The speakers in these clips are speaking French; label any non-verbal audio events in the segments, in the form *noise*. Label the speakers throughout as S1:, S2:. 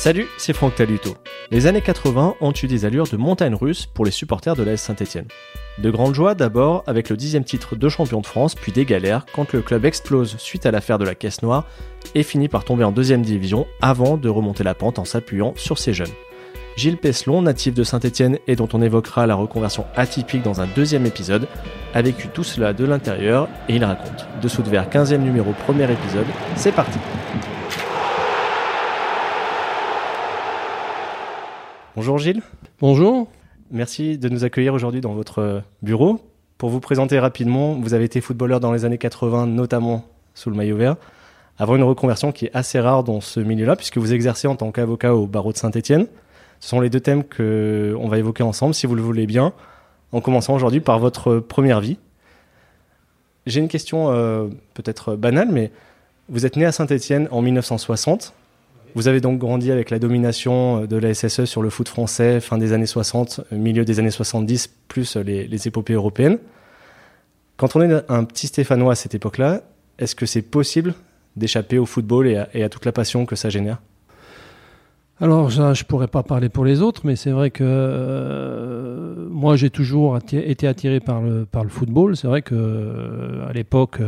S1: Salut, c'est Franck Taluto. Les années 80 ont eu des allures de montagne russe pour les supporters de l'AS Saint-Etienne. De grandes joies d'abord avec le dixième titre de champion de France, puis des galères quand le club explose suite à l'affaire de la caisse noire et finit par tomber en deuxième division avant de remonter la pente en s'appuyant sur ses jeunes. Gilles Peslon, natif de Saint-Etienne et dont on évoquera la reconversion atypique dans un deuxième épisode, a vécu tout cela de l'intérieur et il raconte. Dessous de verre 15e numéro, premier épisode, c'est parti Bonjour Gilles.
S2: Bonjour.
S1: Merci de nous accueillir aujourd'hui dans votre bureau. Pour vous présenter rapidement, vous avez été footballeur dans les années 80, notamment sous le maillot vert, avant une reconversion qui est assez rare dans ce milieu-là, puisque vous exercez en tant qu'avocat au barreau de Saint-Étienne. Ce sont les deux thèmes qu'on va évoquer ensemble, si vous le voulez bien, en commençant aujourd'hui par votre première vie. J'ai une question euh, peut-être banale, mais vous êtes né à Saint-Étienne en 1960. Vous avez donc grandi avec la domination de la SSE sur le foot français, fin des années 60, milieu des années 70, plus les, les épopées européennes. Quand on est un petit Stéphanois à cette époque-là, est-ce que c'est possible d'échapper au football et à toute la passion que ça génère?
S2: Alors, je pourrais pas parler pour les autres, mais c'est vrai que euh, moi, j'ai toujours été attiré par le, par le football. C'est vrai que euh, à l'époque,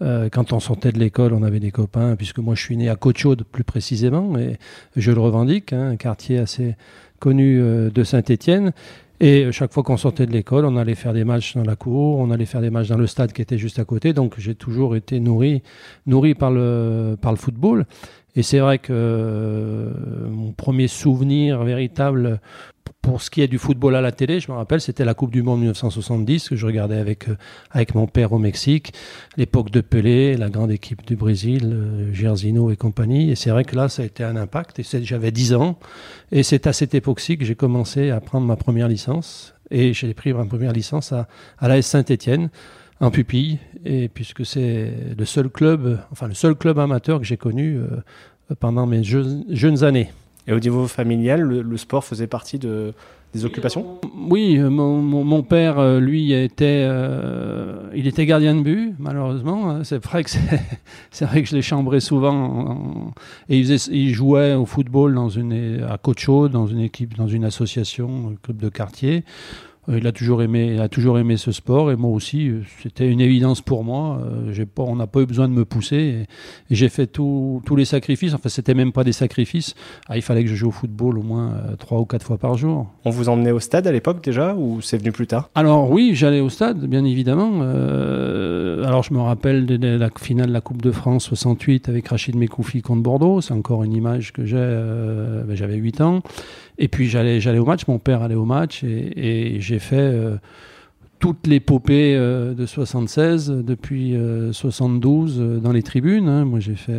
S2: euh, quand on sortait de l'école, on avait des copains, puisque moi, je suis né à Côte-Chaude, plus précisément, et je le revendique, hein, un quartier assez connu de Saint-Étienne. Et chaque fois qu'on sortait de l'école, on allait faire des matchs dans la cour, on allait faire des matchs dans le stade qui était juste à côté. Donc j'ai toujours été nourri, nourri par le, par le football. Et c'est vrai que euh, mon premier souvenir véritable pour ce qui est du football à la télé, je me rappelle, c'était la Coupe du Monde 1970 que je regardais avec, euh, avec mon père au Mexique, l'époque de Pelé, la grande équipe du Brésil, euh, Gersino et compagnie. Et c'est vrai que là, ça a été un impact. Et j'avais 10 ans. Et c'est à cette époque-ci que j'ai commencé à prendre ma première licence. Et j'ai pris ma première licence à, à l'AS Saint-Étienne en pupille, et puisque c'est le seul club, enfin le seul club amateur que j'ai connu euh, pendant mes jeunes, jeunes années.
S1: Et au niveau familial, le, le sport faisait partie de, des occupations?
S2: Oui, mon, mon, mon, père, euh, lui, était, euh, il était gardien de but, malheureusement. C'est vrai que c'est *laughs* vrai que je l'ai chambré souvent. En, et il, faisait, il, jouait au football dans une, à Côte-Chaude, dans une équipe, dans une association, un club de quartier. Euh, il a toujours aimé, a toujours aimé ce sport et moi aussi, euh, c'était une évidence pour moi. Euh, j'ai pas, on n'a pas eu besoin de me pousser et, et j'ai fait tous les sacrifices. Enfin, c'était même pas des sacrifices. Ah, il fallait que je joue au football au moins trois ou quatre fois par jour.
S1: On vous emmenait au stade à l'époque déjà ou c'est venu plus tard?
S2: Alors oui, j'allais au stade, bien évidemment. Euh, alors je me rappelle de, de, la finale de la Coupe de France 68 avec Rachid Mekoufi contre Bordeaux. C'est encore une image que j'ai. Euh, ben, J'avais 8 ans. Et puis j'allais, j'allais au match, mon père allait au match et, et j'ai fait euh, toute l'épopée euh, de 76 depuis euh, 72 dans les tribunes. Hein. Moi j'ai fait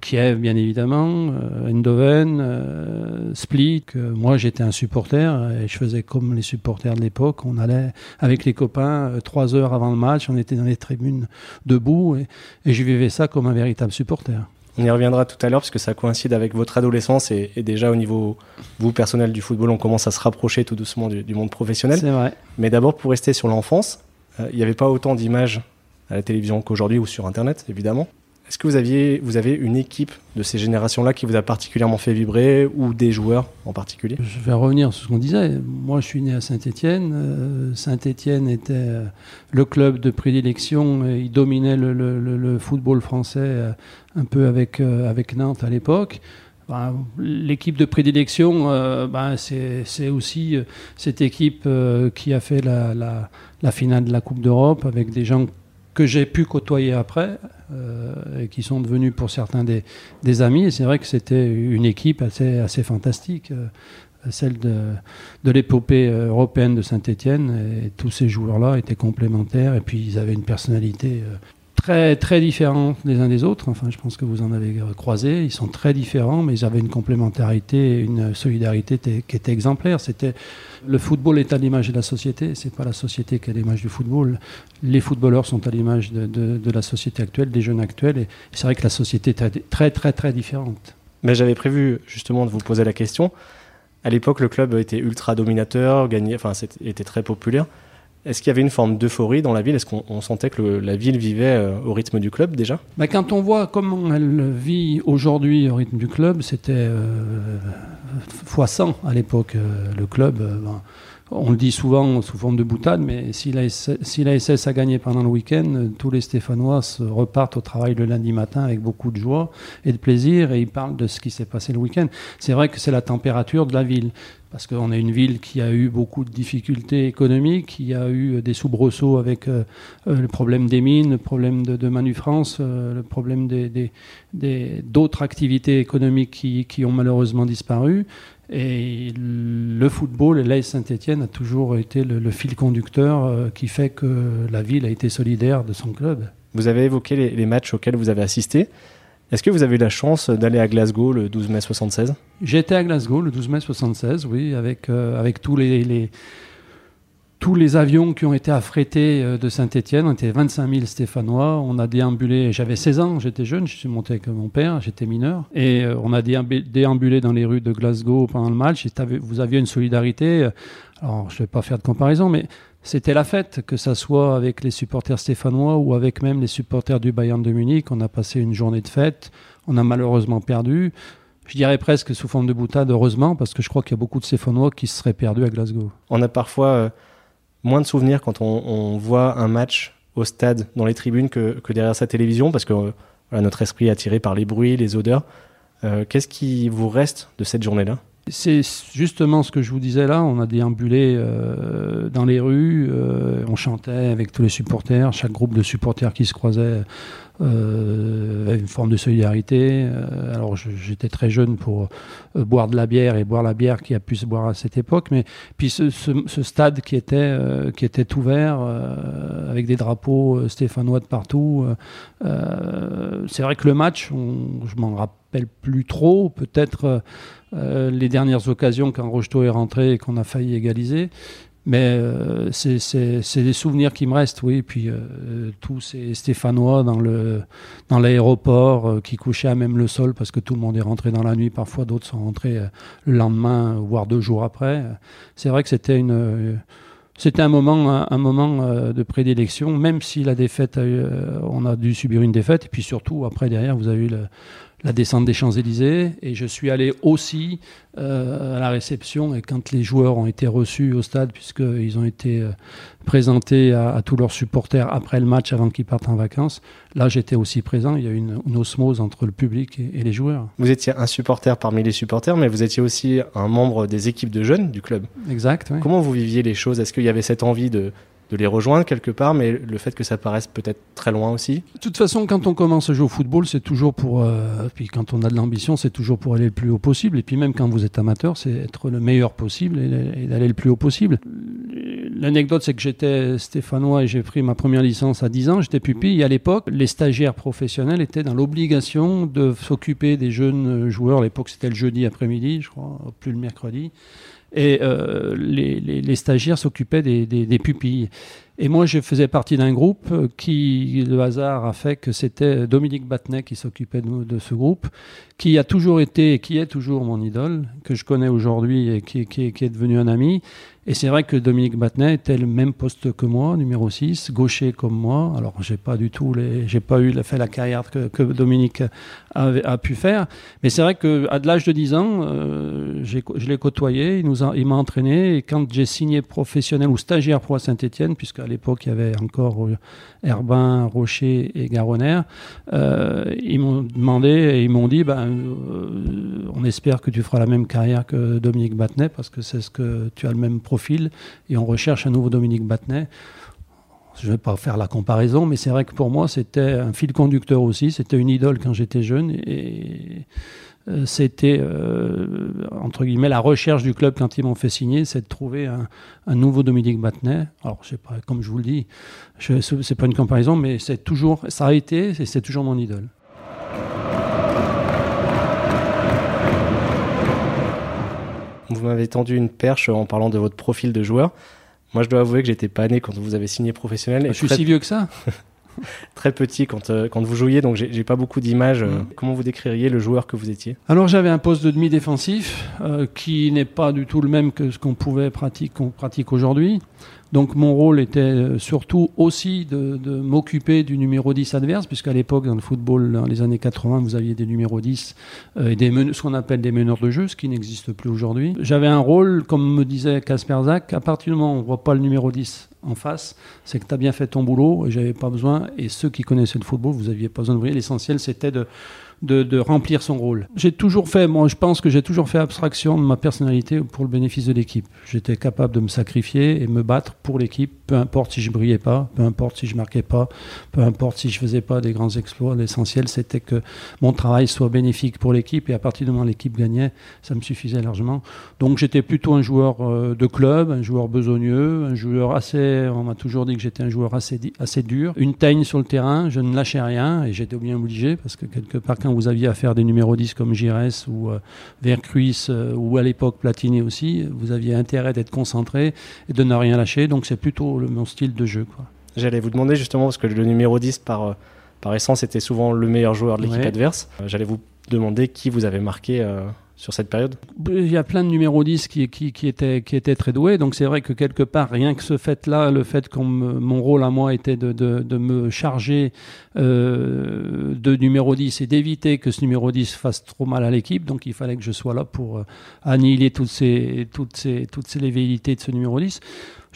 S2: Kiev bien évidemment, Eindhoven, Split. moi j'étais un supporter et je faisais comme les supporters de l'époque. On allait avec les copains trois heures avant le match, on était dans les tribunes debout et je vivais ça comme un véritable supporter.
S1: On y reviendra tout à l'heure parce que ça coïncide avec votre adolescence et, et, déjà au niveau vous personnel du football, on commence à se rapprocher tout doucement du, du monde professionnel.
S2: C'est vrai.
S1: Mais d'abord pour rester sur l'enfance, euh, il n'y avait pas autant d'images à la télévision qu'aujourd'hui ou sur Internet évidemment. Est-ce que vous aviez vous avez une équipe de ces générations-là qui vous a particulièrement fait vibrer ou des joueurs en particulier?
S2: Je vais revenir sur ce qu'on disait. Moi, je suis né à Saint-Étienne. Euh, Saint-Étienne était euh, le club de prédilection. Et il dominait le, football français euh, un peu avec avec Nantes à l'époque. Ben, L'équipe de prédilection, ben, c'est aussi cette équipe qui a fait la finale de la Coupe d'Europe avec des gens que j'ai pu côtoyer après euh, qui sont devenus pour certains des, amis. Et c'est vrai que c'était une équipe assez, fantastique, euh, celle de, de l'épopée européenne de Saint-Étienne. Et tous ces joueurs-là étaient complémentaires et puis ils avaient une personnalité euh, très, très différents les uns des autres. Enfin, je pense que vous en avez croisé. Ils sont très différents, mais ils avaient une complémentarité, une solidarité qui était exemplaire. C'était le football est à l'image de la société. C'est pas la société qui est à l'image du football. Les footballeurs sont à l'image de, la société actuelle, des jeunes actuels. Et c'est vrai que la société est très, très, très différente.
S1: Mais j'avais prévu justement de vous poser la question. À l'époque, le club était ultra dominateur, gagnait, enfin, était très populaire. Est-ce qu'il y avait une forme d'euphorie dans la ville? Est-ce qu'on sentait que la ville vivait au rythme du club déjà?
S2: Bah, Quand on voit comment elle vit aujourd'hui au rythme du club, c'était fois 100 à l'époque. le club, ben, on le dit souvent sous forme de boutade, mais si la, SS, a gagné pendant le week-end, tous les Stéphanois repartent au travail le lundi matin avec beaucoup de joie et de plaisir et ils parlent de ce qui s'est passé le week-end. C'est vrai que c'est la température de la ville, parce qu'on est une ville qui a eu beaucoup de difficultés économiques, qui a eu des soubresauts avec euh, euh, le problème des mines, le problème de, Manu France, euh, le problème d'autres activités économiques qui ont malheureusement disparu. Et le football, l'AS Saint-Etienne a toujours été le, fil conducteur qui fait que la ville a été solidaire de son club.
S1: Vous avez évoqué les, matchs auxquels vous avez assisté. Est-ce que vous avez eu la chance d'aller à Glasgow le 12 mai 76
S2: J'étais à Glasgow le 12 mai 76, oui, avec, euh, tous les, avions qui ont été affrétés euh, de Saint-Etienne, on était 25 000 Stéphanois. On a déambulé, j'avais 16 ans, j'étais jeune, je suis monté avec mon père, j'étais mineur. Et euh, on a déambulé dans les rues de Glasgow pendant le match. vous aviez une solidarité. Alors, je ne vais pas faire de comparaison, mais c'était la fête, que ce soit avec les supporters stéphanois ou avec même les supporters du Bayern de Munich. On a passé une journée de fête. On a malheureusement perdu. Je dirais presque sous forme de boutade, heureusement, parce que je crois qu'il y a beaucoup de Stéphanois qui se seraient perdus à Glasgow.
S1: On a parfois moins de souvenirs quand on, voit un match au stade, dans les tribunes, que, derrière sa télévision, parce que notre esprit est attiré par les bruits, les odeurs. Euh, qu'est-ce qui vous reste de cette journée-là?
S2: C'est justement ce que je vous disais là. On a déambulé euh, dans les rues, euh, on chantait avec tous les supporters, chaque groupe de supporters qui se croisait euh, une forme de solidarité. Euh, alors j'étais très jeune pour euh, boire de la bière et boire la bière qui a pu se boire à cette époque, mais puis ce, stade qui était euh, qui était ouvert avec des drapeaux stéphanois de partout. c'est vrai que le match, je m'en rappelle plus trop, peut-être les dernières occasions quand Rocheteau est rentré et qu'on a failli égaliser. Mais euh, c'est des souvenirs qui me restent, oui. Puis euh, tous ces Stéphanois dans l'aéroport euh, qui couchaient à même le sol parce que tout le monde est rentré dans la nuit. Parfois, d'autres sont rentrés le lendemain, voire deux jours après. C'est vrai que c'était un moment, un, moment de prédilection, même si la défaite, on a dû subir une défaite. Et puis surtout, après, derrière, vous avez eu le, la descente des Champs-Élysées et je suis allé aussi euh, à la réception et quand les joueurs ont été reçus au stade puisqu'ils ont été euh, présentés à, tous leurs supporters après le match avant qu'ils partent en vacances, là j'étais aussi présent, il y a eu une, osmose entre le public et, les joueurs.
S1: Vous étiez un supporter parmi les supporters mais vous étiez aussi un membre des équipes de jeunes du club.
S2: Exact.
S1: Comment vous viviez les choses? Est-ce qu'il y avait cette envie de de les rejoindre quelque part, mais le fait que ça paraisse peut-être très loin aussi.
S2: De toute façon, quand on commence à jouer au football, c'est toujours pour. Euh, puis quand on a de l'ambition, c'est toujours pour aller le plus haut possible. Et puis même quand vous êtes amateur, c'est être le meilleur possible et, d'aller le plus haut possible. L'anecdote, c'est que j'étais stéphanois et j'ai pris ma première licence à 10 ans. J'étais pupille. Et à l'époque, les stagiaires professionnels étaient dans l'obligation de s'occuper des jeunes joueurs. À l'époque, c'était le jeudi après-midi, je crois, plus le mercredi et euh, les, stagiaires s'occupaient des, pupilles. Et moi, je faisais partie d'un groupe qui, le hasard a fait que c'était Dominique Battenet qui s'occupait de, de, ce groupe, qui a toujours été et qui est toujours mon idole, que je connais aujourd'hui et qui, qui, est devenu un ami. Et c'est vrai que Dominique Battenet était le même poste que moi, numéro 6, gaucher comme moi. Alors, j'ai pas du tout les, j'ai pas eu fait la carrière que, que Dominique a pu faire. Mais c'est vrai que à l'âge de 10 ans, euh, je l'ai côtoyé, il nous a, il m'a entraîné. Et quand j'ai signé professionnel ou stagiaire pour Saint-Etienne, puisqu'à l'époque, il y avait encore euh, Herbin, Rocher et Garonner, euh, ils m'ont demandé et ils m'ont dit, ben, euh, on espère que tu feras la même carrière que Dominique Battenet parce que c'est ce que tu as le même profil et on recherche un nouveau Dominique Battenet. Je ne vais pas faire la comparaison, mais c'est vrai que pour moi, c'était un fil conducteur aussi. C'était une idole quand j'étais jeune et euh, c'était euh, entre guillemets la recherche du club quand ils m'ont fait signer, c'est de trouver un, nouveau Dominique Battenet. Alors, je sais pas, comme je vous le dis, c'est pas une comparaison, mais c'est toujours, ça a été et c'est toujours mon idole.
S1: Vous m'avez tendu une perche en parlant de votre profil de joueur. Moi, je dois avouer que j'étais pas né quand vous avez signé professionnel.
S2: je suis si vieux que ça *laughs*
S1: très petit quand, euh, quand vous jouiez, donc j'ai pas beaucoup d'images. Euh, mm. Comment vous décririez le joueur que vous étiez?
S2: Alors j'avais un poste de demi-défensif euh, qui n'est pas du tout le même que ce qu'on pouvait pratiquer, qu'on pratique aujourd'hui. Donc mon rôle était surtout aussi de, m'occuper du numéro 10 adverse, puisqu'à l'époque, dans le football, dans les années 80, vous aviez des numéros 10 et des ce qu'on appelle des meneurs de jeu, ce qui n'existe plus aujourd'hui. J'avais un rôle, comme me disait Casper Zach, à partir du moment où on ne voit pas le numéro 10 en face, c'est que tu as bien fait ton boulot et j'avais pas besoin. Et ceux qui connaissaient le football, vous aviez pas besoin de voir. L'essentiel, c'était de de, remplir son rôle. J'ai toujours fait, moi je pense que j'ai toujours fait abstraction de ma personnalité pour le bénéfice de l'équipe. J'étais capable de me sacrifier et me battre pour l'équipe, peu importe si je brillais pas, peu importe si je marquais pas, peu importe si je faisais pas des grands exploits. L'essentiel c'était que mon travail soit bénéfique pour l'équipe et à partir du moment où l'équipe gagnait, ça me suffisait largement. Donc j'étais plutôt un joueur euh, de club, un joueur besogneux, un joueur assez, on m'a toujours dit que j'étais un joueur assez, dur. Une teigne sur le terrain, je ne lâchais rien et j'étais bien obligé parce que quelque part quand vous aviez affaire des numéros 10 comme Gires ou euh, Vercruis euh, ou à l'époque Platini aussi, vous aviez intérêt d'être concentré et de ne rien lâcher. Donc c'est plutôt mon style de jeu.
S1: J'allais vous demander justement, parce que le numéro 10 par, euh, par essence était souvent le meilleur joueur de l'équipe adverse. J'allais vous demander qui vous avez marqué sur cette période
S2: Il y a plein de numéros 10 qui, qui, qui, étaient, qui étaient très doués. Donc c'est vrai que quelque part, rien que ce fait-là, le fait que mon rôle à moi était de, de, de me charger euh, de numéro 10 et d'éviter que ce numéro 10 fasse trop mal à l'équipe. Donc il fallait que je sois là pour euh, annihiler toutes ces, toutes ces, toutes ces velléités de ce numéro 10.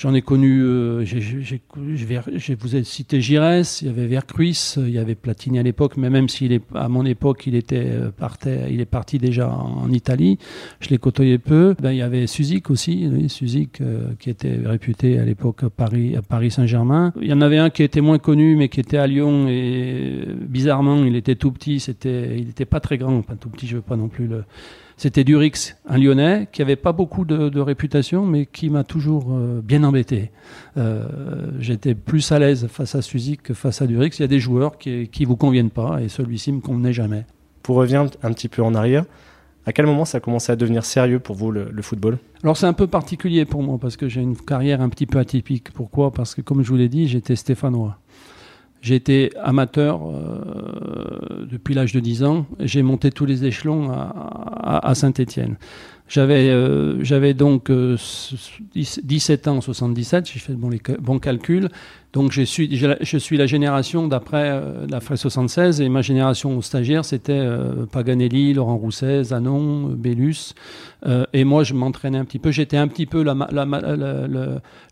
S2: J'en ai connu, euh, je vous ai cité Gires, il y avait Vercruis, il y avait Platini à l'époque, mais même s'il est à mon époque, il était euh, partait, il est parti déjà en, Italie. Je l'ai côtoyé peu. Ben, il y avait Suzik aussi, oui, Suzik euh, qui était réputé à l'époque Paris, à Paris Saint-Germain. Il y en avait un qui était moins connu, mais qui était à Lyon et bizarrement, il était tout petit. C'était, il n'était pas très grand, pas tout petit, je veux pas non plus le c'était Durix, un Lyonnais qui avait pas beaucoup de, réputation, mais qui m'a toujours euh, bien embêté. Euh, j'étais plus à l'aise face à Suzy que face à Durix. Il y a des joueurs qui, qui vous conviennent pas, et celui-ci me convenait jamais.
S1: Pour revenir un petit peu en arrière, à quel moment ça a commencé à devenir sérieux pour vous le, le football?
S2: Alors c'est un peu particulier pour moi parce que j'ai une carrière un petit peu atypique. Pourquoi? Parce que comme je vous l'ai dit, j'étais stéphanois. J'ai été amateur euh, depuis l'âge de 10 ans. J'ai monté tous les échelons à, Saint-Étienne. J'avais, euh, donc 17 euh, ans en 77, j'ai fait bon, les bons calculs. Donc je suis, je suis la génération d'après euh, l'après 76 et ma génération stagiaire c'était euh, Paganelli, Laurent Rousset, Zanon, Bellus euh, et moi je m'entraînais un petit peu. J'étais un petit peu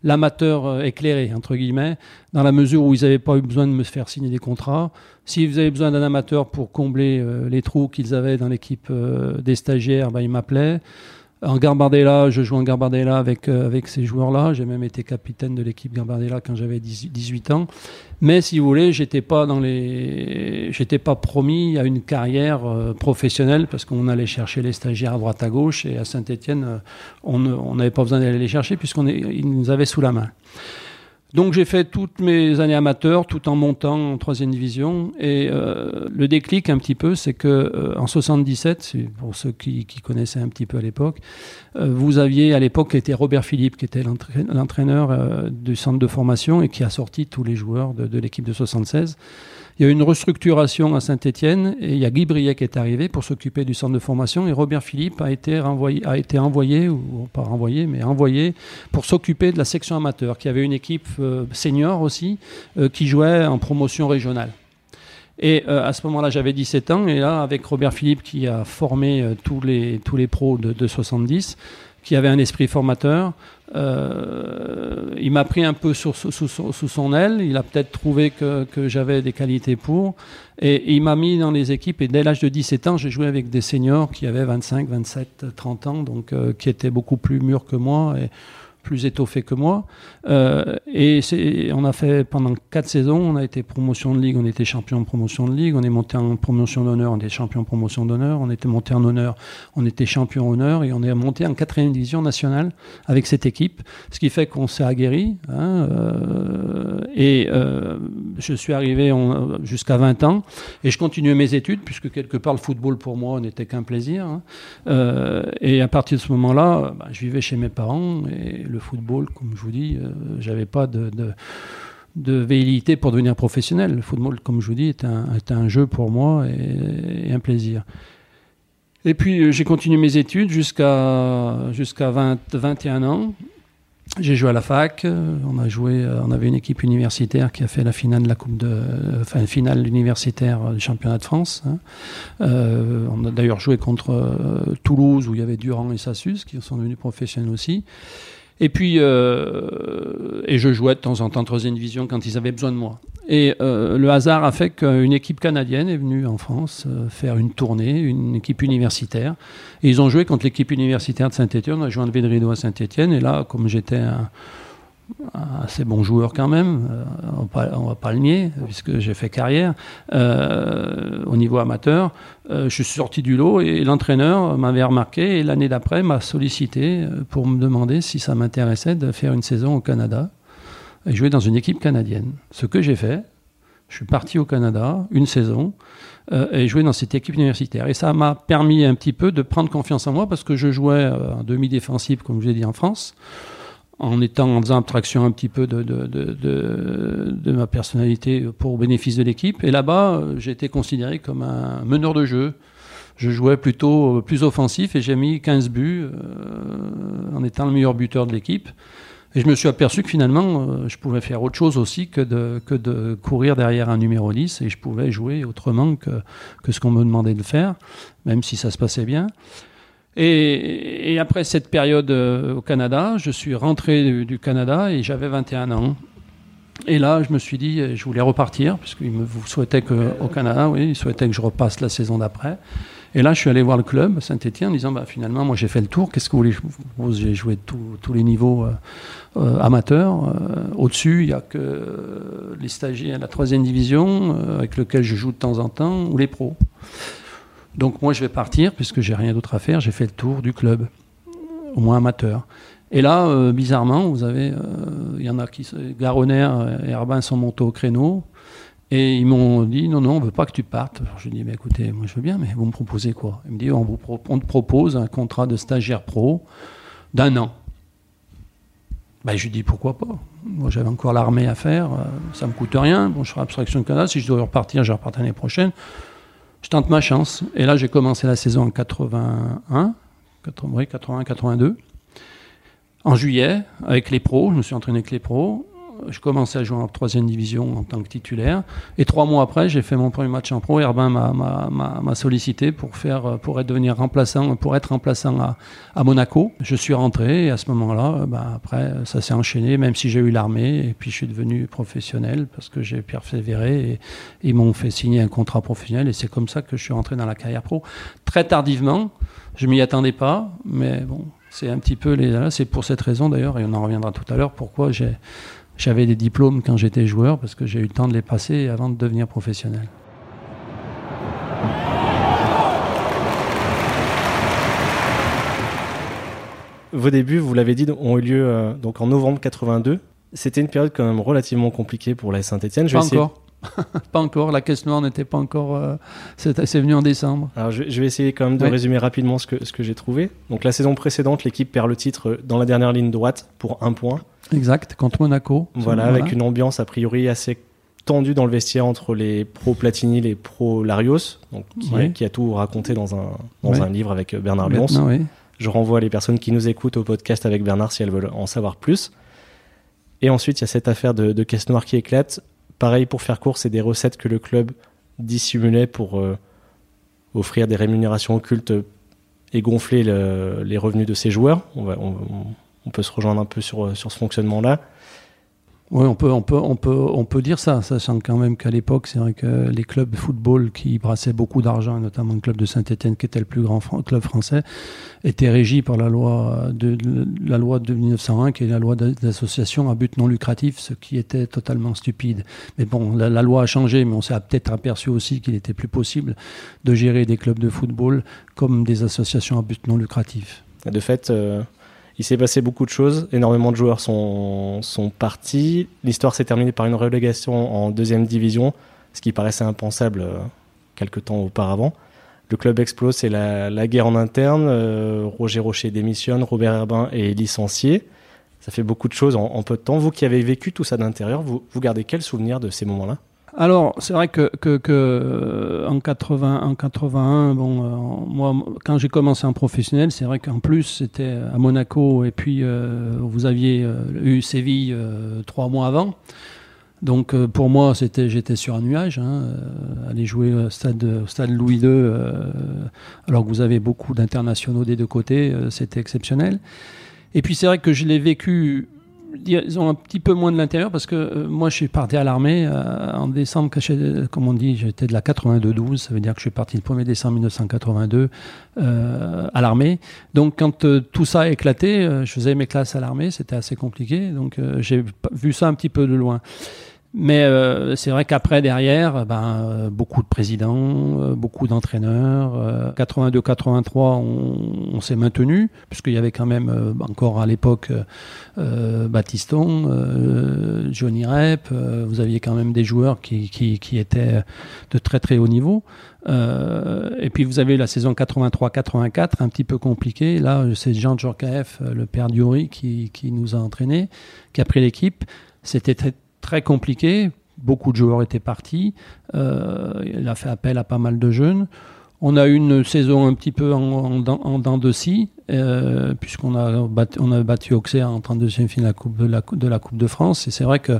S2: l'amateur éclairé entre guillemets dans la mesure où ils n'avaient pas eu besoin de me faire signer des contrats. S'ils avaient besoin d'un amateur pour combler les trous qu'ils avaient dans l'équipe des stagiaires, ben, ils m'appelaient. En Garbardella, je joue en Garbardella avec, euh, avec ces joueurs-là. J'ai même été capitaine de l'équipe Garbardella quand j'avais 18 ans. Mais si vous voulez, j'étais pas dans les, j'étais pas promis à une carrière euh, professionnelle parce qu'on allait chercher les stagiaires à droite à gauche et à Saint-Etienne, euh, on n'avait pas besoin d'aller les chercher puisqu'on nous avaient sous la main. Donc j'ai fait toutes mes années amateurs tout en montant en troisième division. Et euh, le déclic un petit peu, c'est que euh, en 77, pour ceux qui, qui, connaissaient un petit peu à l'époque, euh, vous aviez à l'époque était Robert Philippe qui était l'entraîneur du centre de formation et qui a sorti tous les joueurs de, de l'équipe de 76. Il y a eu une restructuration à Saint-Etienne et il y a Guy Briet qui est arrivé pour s'occuper du centre de formation et Robert Philippe a été, a été envoyé, ou pas renvoyé, mais envoyé pour s'occuper de la section amateur, qui avait une équipe euh, senior aussi, euh, qui jouait en promotion régionale. Et euh, à ce moment-là, j'avais 17 ans, et là, avec Robert Philippe qui a formé tous, les, tous les pros de, de 70, qui avait un esprit formateur. Euh, il m'a pris un peu sous, son aile. Il a peut-être trouvé que, j'avais des qualités pour. Et, il m'a mis dans les équipes. Et dès l'âge de 17 ans, j'ai joué avec des seniors qui avaient 25, 27, 30 ans, donc euh, qui étaient beaucoup plus mûrs que moi. Et plus étoffé que moi. Euh, et on a fait pendant quatre saisons, on a été promotion de ligue, on était champion de promotion de ligue, on est monté en promotion d'honneur, on était champion de promotion d'honneur, on était monté en honneur, on était champion honneur et on est monté en quatrième division nationale avec cette équipe, ce qui fait qu'on s'est aguerri. Hein, euh, et euh, je suis arrivé jusqu'à 20 ans et je continuais mes études puisque quelque part le football pour moi n'était qu'un plaisir. Hein. et à partir de ce moment-là, bah, je vivais chez mes parents le football, comme je vous dis, euh, j'avais pas de, de, pour devenir professionnel. Le football, comme je vous dis, est un, un jeu pour moi et, un plaisir. Et puis euh, j'ai continué mes études jusqu'à jusqu'à 21 ans. J'ai joué à la fac. On a joué, on avait une équipe universitaire qui a fait la finale de la coupe de, enfin finale universitaire du championnat de France. Hein. on a d'ailleurs joué contre Toulouse où il y avait Durand et Sassus qui sont devenus professionnels aussi. Et puis, euh, et je jouais de temps en temps troisième division quand ils avaient besoin de moi. Et euh, le hasard a fait qu'une équipe canadienne est venue en France euh, faire une tournée, une équipe universitaire. Et ils ont joué contre l'équipe universitaire de Saint-Étienne. On a joué en Rideau à Saint-Étienne. Et là, comme j'étais un assez bon joueur quand même, euh, on ne va pas le nier, puisque j'ai fait carrière euh, au niveau amateur. Euh, je suis sorti du lot et l'entraîneur m'avait remarqué et l'année d'après m'a sollicité pour me demander si ça m'intéressait de faire une saison au Canada et jouer dans une équipe canadienne. Ce que j'ai fait, je suis parti au Canada une saison et jouer dans cette équipe universitaire. Et ça m'a permis un petit peu de prendre confiance en moi parce que je jouais en demi-défensif, comme je l'ai dit, en France en étant en faisant abstraction un petit peu de, de, de, de ma personnalité pour bénéfice de l'équipe. Et là-bas, j'ai été considéré comme un meneur de jeu. Je jouais plutôt plus offensif et j'ai mis 15 buts euh, en étant le meilleur buteur de l'équipe. Et je me suis aperçu que finalement, euh, je pouvais faire autre chose aussi que de, que de courir derrière un numéro 10 et je pouvais jouer autrement que, que ce qu'on me demandait de faire, même si ça se passait bien. Et, après cette période euh, au Canada, je suis rentré du, Canada et j'avais 21 ans. Et là, je me suis dit, je voulais repartir, puisqu'il me souhaitait que, au Canada, oui, il souhaitait que je repasse la saison d'après. Et là, je suis allé voir le club Saint-Etienne en disant, bah, finalement, moi j'ai fait le tour, qu'est-ce que vous voulez J'ai joué tous les niveaux euh, euh, amateurs. Au-dessus, il n'y a que les stagiaires, la troisième division, avec lequel je joue de temps en temps, ou les pros. Donc moi je vais partir puisque j'ai rien d'autre à faire. J'ai fait le tour du club, au moins amateur. Et là, euh, bizarrement, vous avez, euh, il y en a qui, Garonner et Herbin sont montés au créneau. Et ils m'ont dit non, non, on veut pas que tu partes. je dis mais écoutez, moi je veux bien, mais vous me proposez quoi? Ils me disent on, vous on te propose un contrat de stagiaire pro d'un an. Ben, je lui dis pourquoi pas? Moi j'avais encore l'armée à faire, euh, ça me coûte rien. Bon, je ferai abstraction de Canada. Si je dois repartir, je repars l'année prochaine je tente ma chance. Et là, j'ai commencé la saison en 81, 80, 81, 82. En juillet, avec les pros, je me suis entraîné avec les pros je commençais à jouer en troisième division en tant que titulaire. Et trois mois après, j'ai fait mon premier match en pro. Herbin m'a sollicité pour être devenir remplaçant, pour être remplaçant à, Monaco. Je suis rentré et à ce moment-là, bah, après, ça s'est enchaîné. Même si j'ai eu l'armée et puis je suis devenu professionnel parce que j'ai persévéré et ils m'ont fait signer un contrat professionnel et c'est comme ça que je suis rentré dans la carrière pro. Très tardivement, je m'y attendais pas, mais bon, c'est un petit peu les. C'est pour cette raison d'ailleurs, et on en reviendra tout à l'heure, pourquoi j'ai j'avais des diplômes quand j'étais joueur parce que j'ai eu le temps de les passer avant de devenir professionnel.
S1: Vos débuts, vous l'avez dit, ont eu lieu euh, donc en novembre 82. C'était une période quand même relativement compliquée pour la Saint-Etienne.
S2: Pas encore. *laughs* pas encore. La caisse noire n'était pas encore. Euh, c'est venu en décembre.
S1: Alors je, vais essayer quand même de résumer rapidement ce que, ce que j'ai trouvé. Donc la saison précédente, l'équipe perd le titre dans la dernière ligne droite pour un point.
S2: Exact, contre Monaco.
S1: Voilà, avec une ambiance a priori assez tendue dans le vestiaire entre les pros Platini, les pros Larios, donc qui, a, tout raconté dans un, dans un livre avec Bernard Lyons. Je renvoie les personnes qui nous écoutent au podcast avec Bernard si elles veulent en savoir plus. Et ensuite, il y a cette affaire de, caisse noire qui éclate. Pareil, pour faire court, c'est des recettes que le club dissimulait pour euh, offrir des rémunérations occultes et gonfler les revenus de ses joueurs. On peut se rejoindre un peu sur, sur ce fonctionnement-là.
S2: Oui, on peut, on, peut, on, peut, on peut dire ça, sachant quand même qu'à l'époque, c'est vrai que les clubs de football qui brassaient beaucoup d'argent, notamment le club de Saint-Etienne, qui était le plus grand club français, étaient régis par la loi de, la loi de 1901, qui est la loi d'association à but non lucratif, ce qui était totalement stupide. Mais bon, la, loi a changé, mais on s'est peut-être aperçu aussi qu'il était plus possible de gérer des clubs de football comme des associations à but non lucratif.
S1: De fait, euh, il s'est passé beaucoup de choses. Énormément de joueurs sont, partis. L'histoire s'est terminée par une relégation en deuxième division, ce qui paraissait impensable euh, quelques temps auparavant. Le club explose, c'est la, guerre en interne. Euh, Roger Rocher démissionne, Robert Herbin est licencié. Ça fait beaucoup de choses en, peu de temps. Vous qui avez vécu tout ça d'intérieur, vous, vous gardez quel souvenir de ces moments-là?
S2: Alors, c'est vrai que, que, en, 80, en 81, bon, euh, moi, quand j'ai commencé en professionnel, c'est vrai qu'en plus, c'était à Monaco et puis euh, vous aviez euh, eu Séville trois mois avant. Donc pour moi, c'était, j'étais sur un nuage. Hein, aller jouer au stade, stade Louis II, alors que vous avez beaucoup d'internationaux des deux côtés, c'était exceptionnel. Et puis c'est vrai que je l'ai vécu ils ont un petit peu moins de l'intérieur parce que euh, moi je suis parti à l'armée euh, en décembre, comme on dit, j'étais de la 82-12, ça veut dire que je suis parti le 1er décembre 1982 euh, à l'armée. Donc quand tout ça a éclaté, je faisais mes classes à l'armée, c'était assez compliqué, donc j'ai vu ça un petit peu de loin. Mais euh, c'est vrai qu'après, derrière, ben, euh, beaucoup de présidents, euh, beaucoup d'entraîneurs. 82-83, on, on s'est maintenu, puisqu'il y avait quand même encore à l'époque Baptiston, Johnny Rep, vous aviez quand même des joueurs qui, qui, qui, étaient de très très haut niveau. et puis vous avez la saison 83-84, un petit peu compliquée. Là, c'est Jean Djorkaeff, le père Diori, qui, qui nous a entraînés, qui a pris l'équipe. C'était très compliqué. Beaucoup de joueurs étaient partis. Euh, il a fait appel à pas mal de jeunes. On a eu une saison un petit peu en, en, dents de scie, euh, puisqu'on a battu, on a battu Auxerre en 32e finale de la, de la Coupe de France. Et c'est vrai que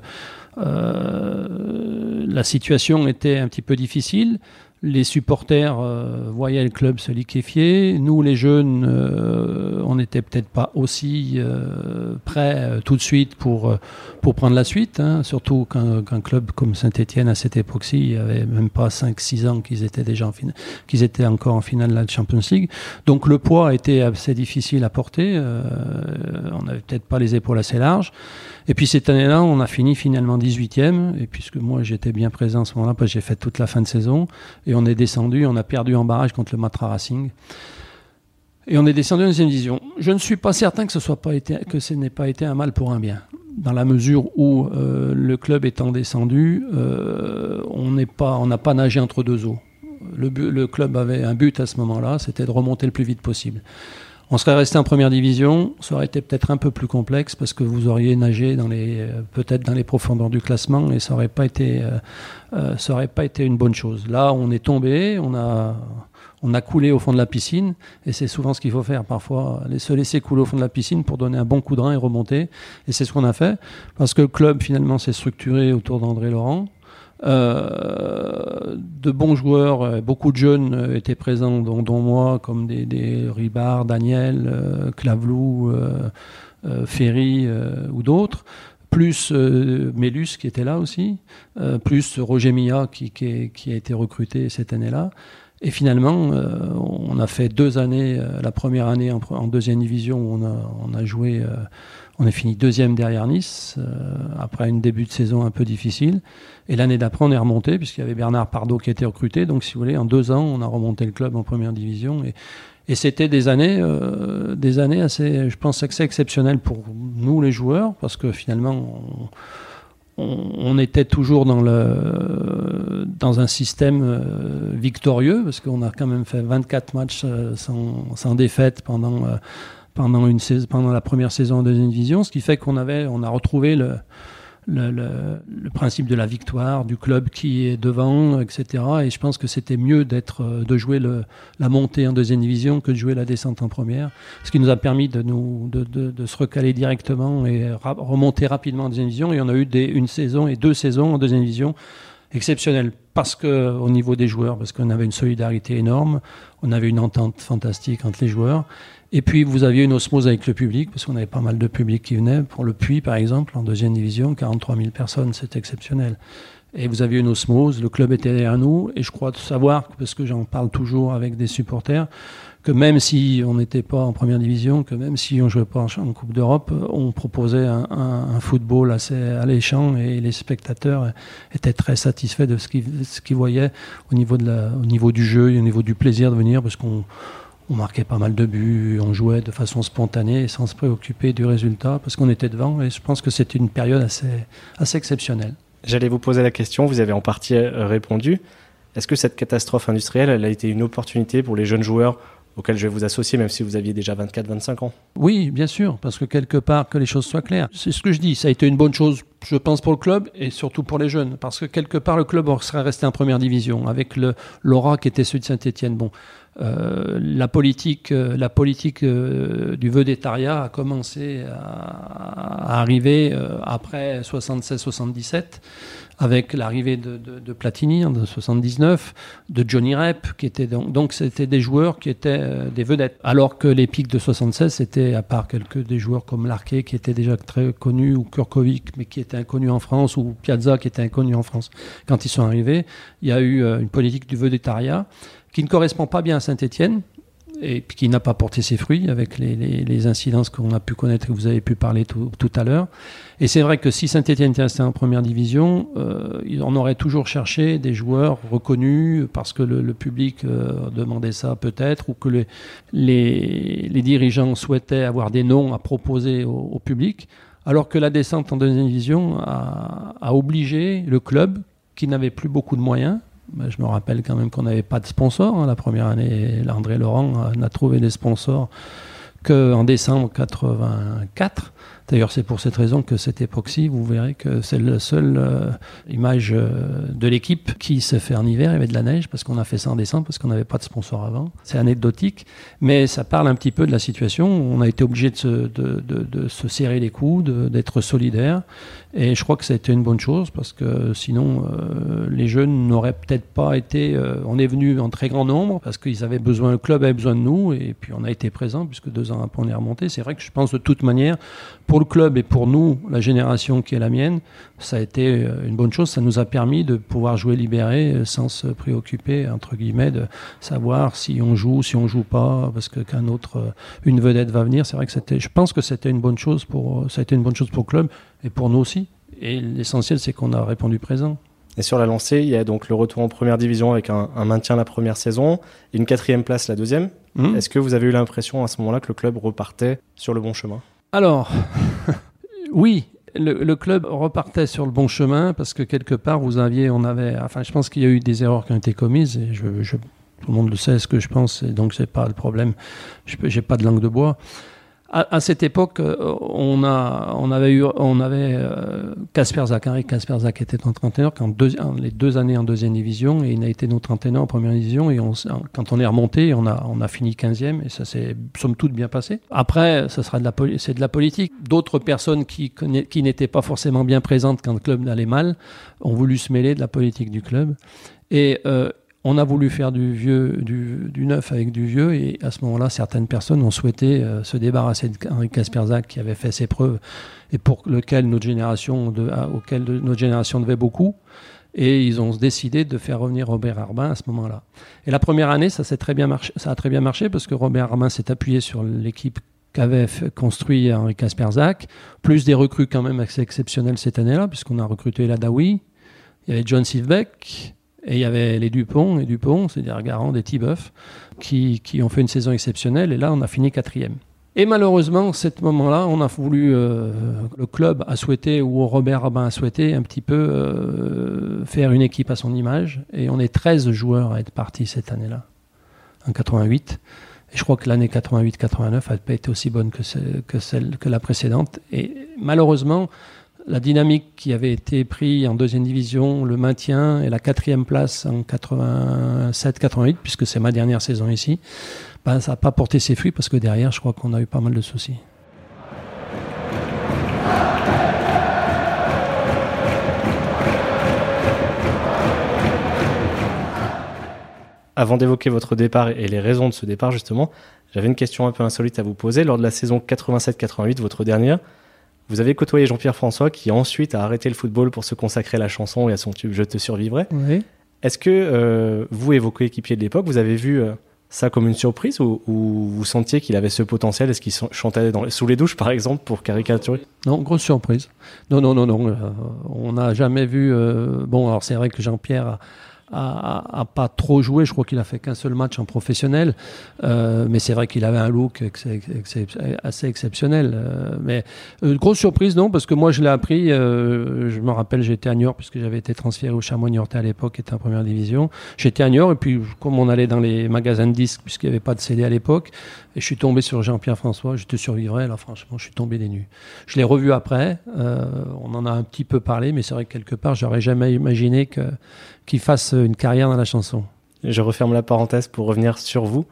S2: euh, la situation était un petit peu difficile les supporters euh, voyaient le club se liquéfier. Nous, les jeunes, euh, on n'était peut-être pas aussi euh, prêts tout de suite pour, pour prendre la suite. Hein. surtout qu'un club comme Saint-Etienne, à cette époque-ci, il n'y avait même pas 5-6 ans qu'ils étaient déjà en qu'ils étaient encore en finale de la Champions League. Donc le poids était assez difficile à porter. on n'avait peut-être pas les épaules assez larges. Et puis cette année-là, on a fini finalement 18e. Et puisque moi j'étais bien présent à ce moment-là, parce que j'ai fait toute la fin de saison. Et on est descendu, on a perdu en barrage contre le Matra Racing. Et on est descendu en deuxième division. Je ne suis pas certain que ce n'ait pas été un mal pour un bien. Dans la mesure où euh, le club étant descendu, euh, on n'a pas nagé entre deux eaux. Le club avait un but à ce moment-là, c'était de remonter le plus vite possible. On serait resté en première division, ça aurait été peut-être un peu plus complexe parce que vous auriez nagé dans les euh, peut-être dans les profondeurs du classement et ça aurait pas été euh, euh, ça aurait pas été une bonne chose. Là, on est tombé, on a on a coulé au fond de la piscine et c'est souvent ce qu'il faut faire parfois, se laisser couler au fond de la piscine pour donner un bon coup de rein et remonter. Et c'est ce qu'on a fait parce que le club finalement s'est structuré autour d'André Laurent. Euh, de bons joueurs, euh, beaucoup de jeunes euh, étaient présents, dont, moi, comme des, des Ribard, Daniel, euh, Clavelou, Ferry ou d'autres plus Mélus qui était là aussi, plus Roger Milla qui, a été recruté cette année-là. Et finalement, on a fait deux années, la première année en, deuxième division, où on a joué on est fini deuxième derrière Nice, euh, après une début de saison un peu difficile. Et l'année d'après, on est remonté, puisqu'il y avait Bernard Pardo qui était recruté. Donc, si vous voulez, en deux ans, on a remonté le club en première division. Et, c'était des années, euh, des années assez, je pense, assez exceptionnelles pour nous, les joueurs, parce que finalement, on, on, était toujours dans, le, dans un système euh, victorieux, parce qu'on a quand même fait 24 matchs sans, sans défaite pendant pendant, une saison, pendant la première saison en deuxième division, ce qui fait qu'on avait, on a retrouvé le, le, principe de la victoire, du club qui est devant, etc. Et je pense que c'était mieux d'être, de jouer le, la montée en deuxième division que de jouer la descente en première, ce qui nous a permis de, nous, de, de se recaler directement et remonter rapidement en deuxième division. Et on a eu des, une saison et deux saisons en deuxième division exceptionnelles parce que au niveau des joueurs, parce qu'on avait une solidarité énorme, on avait une entente fantastique entre les joueurs. Et puis vous aviez une osmose avec le public, parce qu'on avait pas mal de public qui venait. Pour le Puy, par exemple, en deuxième division, 43 000 personnes, c'est exceptionnel. Et vous aviez une osmose, le club était derrière nous, et je crois savoir, parce que j'en parle toujours avec des supporters, que même si on n'était pas en première division, que même si on jouait pas en Coupe d'Europe, on proposait un, football assez alléchant et les spectateurs étaient très satisfaits de ce qu'ils voyaient au niveau, au niveau du jeu et au niveau du plaisir de venir, parce qu'on on marquait pas mal de buts, on jouait de façon spontanée sans se préoccuper du résultat parce qu'on était devant et je pense que c'était une période assez, assez exceptionnelle.
S1: J'allais vous poser la question, vous avez en partie euh, répondu. Est-ce que cette catastrophe industrielle elle a été une opportunité pour les jeunes joueurs auquel je vais vous associer, même si vous aviez déjà 24-25 ans?
S2: Oui, bien sûr, parce que quelque part, que les choses soient claires. C'est ce que je dis, ça a été une bonne chose, je pense, pour le club et surtout pour les jeunes, parce que quelque part, le club serait resté en première division, avec l'aura qui était celui de Saint-Etienne. Bon, la politique, euh, la politique euh, du vedettariat a commencé à, arriver après 76-77 avec l'arrivée de, Platini en 79, de Johnny Rep, qui était donc, donc c'était des joueurs qui étaient des vedettes. Alors que les pics de 76, c'était à part quelques des joueurs comme Larquet qui étaient déjà très connus ou Kurkovic mais qui était inconnu en France ou Piazza qui était inconnu en France. Quand ils sont arrivés, il y a eu une politique du vedettariat qui ne correspond pas bien à Saint-Etienne et qui n'a pas porté ses fruits avec les, incidences qu'on a pu connaître et que vous avez pu parler tout, à l'heure. Et c'est vrai que si Saint-Etienne était resté en première division, euh, on aurait toujours cherché des joueurs reconnus parce que le, public euh, demandait ça peut-être ou que les, dirigeants souhaitaient avoir des noms à proposer au, public. Alors que la descente en deuxième division a obligé le club, qui n'avait plus beaucoup de moyens, je me rappelle quand même qu'on n'avait pas de sponsor. Hein, la première année, André Laurent n'a trouvé des sponsors qu'en décembre 84. D'ailleurs, c'est pour cette raison que cette époque-ci, vous verrez que c'est la seule euh, image euh, de l'équipe qui se fait en hiver. Il y avait de la neige parce qu'on a fait ça en décembre, parce qu'on n'avait pas de sponsor avant. C'est anecdotique, mais ça parle un petit peu de la situation. On a été obligé de se, de, de, se serrer les coudes, d'être solidaire. Et je crois que ça a été une bonne chose parce que sinon, euh, les jeunes n'auraient peut-être pas été. on est venu en très grand nombre parce qu'ils avaient besoin, le club avait besoin de nous, et puis on a été présents puisque deux ans après on est remonté. C'est vrai que je pense de toute manière, pour le club et pour nous, la génération qui est la mienne, ça a été euh, une bonne chose. Ça nous a permis de pouvoir jouer libéré euh, sans se préoccuper, entre guillemets, de savoir si on joue, si on joue pas, parce que qu'un autre, euh, une vedette va venir. C'est vrai que c'était, je pense que c'était une bonne chose pour, ça a été une bonne chose pour le club et pour nous aussi. Et l'essentiel, c'est qu'on a répondu présent.
S1: Et sur la lancée, il y a donc le retour en première division avec un, maintien la première saison et une quatrième place la deuxième. Mmh. Est-ce que vous avez eu l'impression à ce moment-là que le club repartait sur le bon chemin?
S2: Alors, *laughs* oui, le, club repartait sur le bon chemin parce que quelque part, vous aviez, on avait, enfin, je pense qu'il y a eu des erreurs qui ont été commises et tout le monde le sait ce que je pense et donc c'est pas le problème. Je n'ai pas de langue de bois à, cette époque, euh, on, a, on avait eu, on avait euh, Casper Zak, Henri Casper Zak était notre entraîneur quand deux, les deux années en deuxième division et il a été notre entraîneur en première division et on, quand on est remonté, on a, on a fini 15e et ça s'est somme toute bien passé. Après, ça sera de la, c'est de la politique. D'autres personnes qui, qui n'étaient pas forcément bien présentes quand le club allait mal ont voulu se mêler de la politique du club. Et euh, on a voulu faire du vieux, du, neuf avec du vieux, et à ce moment-là, certaines personnes ont souhaité euh, se débarrasser d'Henri Kasperzak qui avait fait ses preuves et pour lequel notre génération, de, auquel notre génération devait beaucoup. Et ils ont décidé de faire revenir Robert Arbin à ce moment-là. Et la première année, ça, très bien marché, ça a très bien marché parce que Robert Arbin s'est appuyé sur l'équipe qu'avait construit Henri Kasperzak, plus des recrues quand même assez exceptionnelles cette année-là, puisqu'on a recruté Ladawi, il y avait John Silbeck, et il y avait les Dupont, et Dupont, c'est des garants, des Tibeuf, qui, qui ont fait une saison exceptionnelle, et là, on a fini quatrième. Et malheureusement, à ce moment-là, on a voulu, euh, le club a souhaité, ou Robert Rabin a souhaité, un petit peu euh, faire une équipe à son image. Et on est 13 joueurs à être partis cette année-là, en 88. Et je crois que l'année 88-89 n'a pas été aussi bonne que, que, celle, que la précédente. Et malheureusement, la dynamique qui avait été prise en deuxième division, le maintien et la quatrième place en 87-88, puisque c'est ma dernière saison ici, ben, ça n'a pas porté ses fruits parce que derrière, je crois qu'on a eu pas mal de soucis.
S1: Avant d'évoquer votre départ et les raisons de ce départ, justement, j'avais une question un peu insolite à vous poser. Lors de la saison 87-88, votre dernière, vous avez côtoyé Jean-Pierre François qui ensuite a arrêté le football pour se consacrer à la chanson et à son tube Je te survivrai. Est-ce que euh, vous et vos coéquipiers de l'époque, vous avez vu euh, ça comme une surprise ou, vous sentiez qu'il avait ce potentiel Est-ce qu'il chantait dans, sous les douches par exemple pour caricaturer?
S2: Non, grosse surprise. Non, non, non, non. Euh, on n'a jamais vu. bon, alors c'est vrai que Jean-Pierre a, pas trop joué. Je crois qu'il a fait qu'un seul match en professionnel, euh, mais c'est vrai qu'il avait un look assez exceptionnel. Euh, mais une grosse surprise, non, parce que moi je l'ai appris. je me rappelle, j'étais à Niort puisque j'avais été transféré au Chamois Niortais à l'époque, qui était en première division. J'étais à Niort et puis comme on allait dans les magasins de disques puisqu'il n'y avait pas de CD à l'époque, et je suis tombé sur Jean-Pierre François. Je te survivrai là, franchement, je suis tombé des nues. Je l'ai revu après. on en a un petit peu parlé, mais c'est vrai que quelque part, j'aurais jamais imaginé que qu'il fasse une carrière dans la chanson.
S1: Je referme la parenthèse pour revenir sur vous.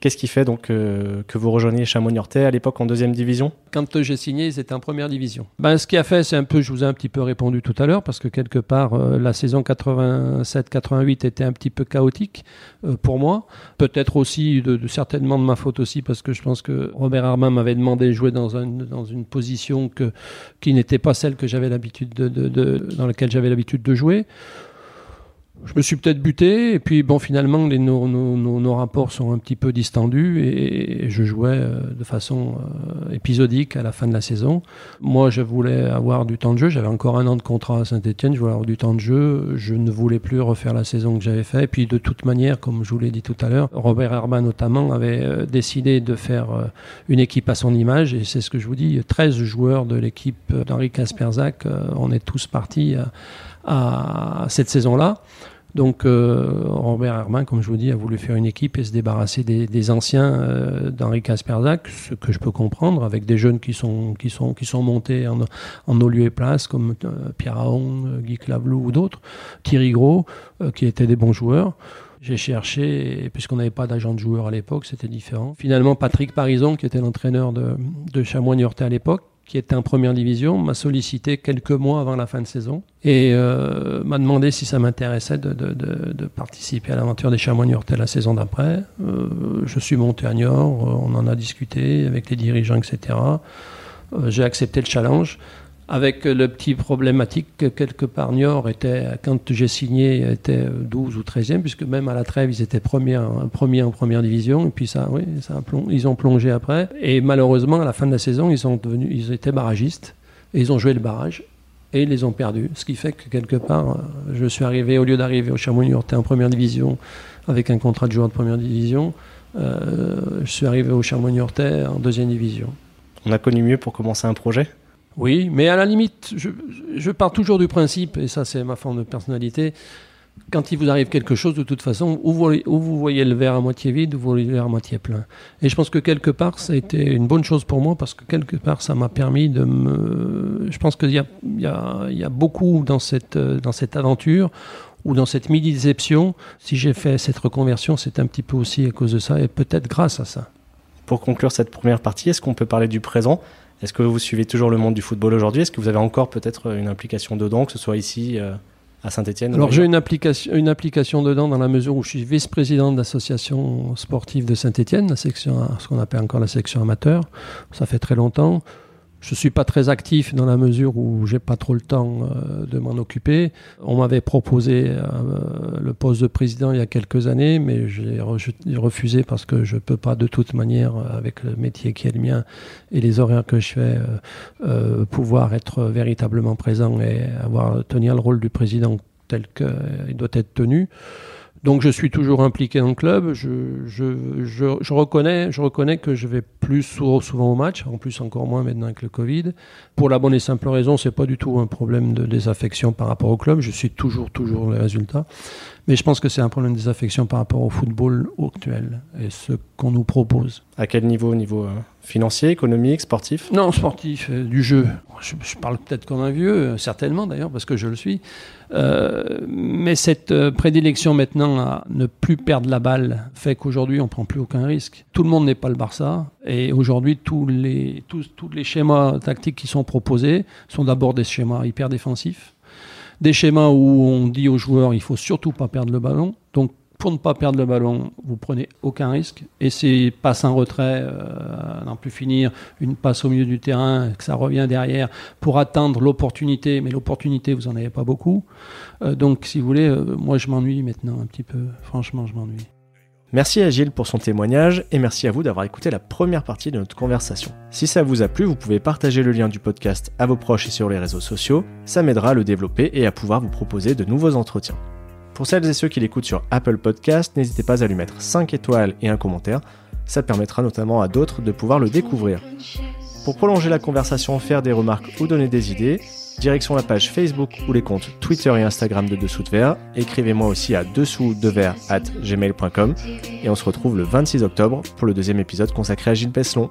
S1: Qu'est-ce qui fait donc euh, que vous rejoigniez Chamonix-Niortais à l'époque en deuxième division?
S2: Quand j'ai signé, c'était en première division. Ben, ce qui a fait, c'est un peu, je vous ai un petit peu répondu tout à l'heure, parce que quelque part, euh, la saison 87-88 était un petit peu chaotique euh, pour moi. Peut-être aussi, de, certainement de ma faute aussi, parce que je pense que Robert Armand m'avait demandé de jouer dans, dans une position que, qui n'était pas celle que j'avais l'habitude de, dans laquelle j'avais l'habitude de jouer je me suis peut-être buté, et puis bon, finalement, les, nos, nos, nos, rapports sont un petit peu distendus, et, je jouais euh, de façon euh, épisodique à la fin de la saison. Moi, je voulais avoir du temps de jeu, j'avais encore un an de contrat à Saint-Etienne, je voulais avoir du temps de jeu, je ne voulais plus refaire la saison que j'avais faite, et puis de toute manière, comme je vous l'ai dit tout à l'heure, Robert Herman notamment avait euh, décidé de faire une équipe à son image, et c'est ce que je vous dis, 13 joueurs de l'équipe d'Henri Kasperzak, on est tous partis à cette saison-là. Donc euh, Robert Herman, comme je vous dis, a voulu faire une équipe et se débarrasser des, anciens euh, d'Henri Kasperzak, ce que je peux comprendre, avec des jeunes qui sont, qui sont, qui sont montés en, en nos et places, comme euh, Pierre Aon, Guy Clavlou ou d'autres, Thierry Gros, qui étaient des bons joueurs. J'ai cherché, puisqu'on n'avait pas d'agent de joueur à l'époque, c'était différent. Finalement, Patrick Parison, qui était l'entraîneur de, de Chamois-Niortais à l'époque, qui était en première division, m'a sollicité quelques mois avant la fin de saison et euh, m'a demandé si ça m'intéressait de, participer à l'aventure des chamois niortais la saison d'après. Euh, je suis monté à Niort, on en a discuté avec les dirigeants, etc. Euh, j'ai accepté le challenge avec le petit problématique que quelque part Niort était, quand j'ai signé, était 12 ou 13e, puisque même à la trêve, ils étaient premiers, premier en première division, et puis ça, oui, ils ont plongé après. Et malheureusement, à la fin de la saison, ils, sont devenus, ils étaient barragistes, et ils ont joué le barrage, et ils les ont perdus. Ce qui fait que quelque part, je suis arrivé, au lieu d'arriver au Chamonix en première division, avec un contrat de joueur de première division, euh, je suis arrivé au Chamonix en deuxième division.
S1: On a connu mieux pour commencer un projet?
S2: Oui, mais à la limite, je, pars toujours du principe, et ça c'est ma forme de personnalité, quand il vous arrive quelque chose, de toute façon, ou vous, voyez le verre à moitié vide, ou vous voyez le verre à moitié plein. Et je pense que quelque part, ça a été une bonne chose pour moi, parce que quelque part, ça m'a permis de me... Je pense qu'il y a, y, a, beaucoup dans cette, aventure, ou dans cette midi-déception. Si j'ai fait cette reconversion, c'est un petit peu aussi à cause de ça, et peut-être grâce à ça.
S1: Pour conclure cette première partie, est-ce qu'on peut parler du présent? Est-ce que vous suivez toujours le monde du football aujourd'hui? Est-ce que vous avez encore peut-être une implication dedans, que ce soit ici euh, à Saint-Etienne
S2: Alors j'ai une application, une application dedans dans la mesure où je suis vice-président de l'association sportive de Saint-Etienne, la section, ce qu'on appelle encore la section amateur. Ça fait très longtemps. Je suis pas très actif dans la mesure où j'ai pas trop le temps euh, de m'en occuper. On m'avait proposé euh, le poste de président il y a quelques années, mais j'ai refusé parce que je peux pas de toute manière, euh, avec le métier qui est le mien et les horaires que je fais, pouvoir être véritablement présent et avoir tenir le rôle du président tel qu'il doit être tenu. Donc je suis toujours impliqué dans le club. Je, je, je, reconnais, je reconnais que je vais plus souvent, au match, en plus encore moins maintenant avec le Covid. Pour la bonne et simple raison, c'est pas du tout un problème de désaffection par rapport au club. Je suis toujours, toujours les résultats. Mais je pense que c'est un problème de désaffection par rapport au football actuel et ce qu'on nous propose.
S1: À quel niveau? Au niveau euh, financier, économique, sportif?
S2: Non, sportif, euh, du jeu. Je, parle peut-être comme un vieux, euh, certainement d'ailleurs, parce que je le suis. mais cette prédilection maintenant à ne plus perdre la balle fait qu'aujourd'hui on prend plus aucun risque. Tout le monde n'est pas le Barça et aujourd'hui tous les, tous, tous les schémas tactiques qui sont proposés sont d'abord des schémas hyper défensifs des schémas où on dit aux joueurs il faut surtout pas perdre le ballon. Donc pour ne pas perdre le ballon, vous prenez aucun risque. Et c'est passe un retrait, euh, n'en plus finir, une passe au milieu du terrain, que ça revient derrière pour atteindre l'opportunité. Mais l'opportunité, vous en avez pas beaucoup. Euh, donc, si vous voulez, euh, moi je m'ennuie maintenant un petit peu. Franchement, je m'ennuie.
S1: Merci à Gilles pour son témoignage et merci à vous d'avoir écouté la première partie de notre conversation. Si ça vous a plu, vous pouvez partager le lien du podcast à vos proches et sur les réseaux sociaux, ça m'aidera à le développer et à pouvoir vous proposer de nouveaux entretiens. Pour celles et ceux qui l'écoutent sur Apple Podcast, n'hésitez pas à lui mettre 5 étoiles et un commentaire. Ça permettra notamment à d'autres de pouvoir le découvrir. Pour prolonger la conversation, faire des remarques ou donner des idées, direction la page Facebook ou les comptes Twitter et Instagram de Dessous de Verre. Écrivez-moi aussi à dessous at gmail.com et on se retrouve le 26 octobre pour le deuxième épisode consacré à Gilles Pesselon.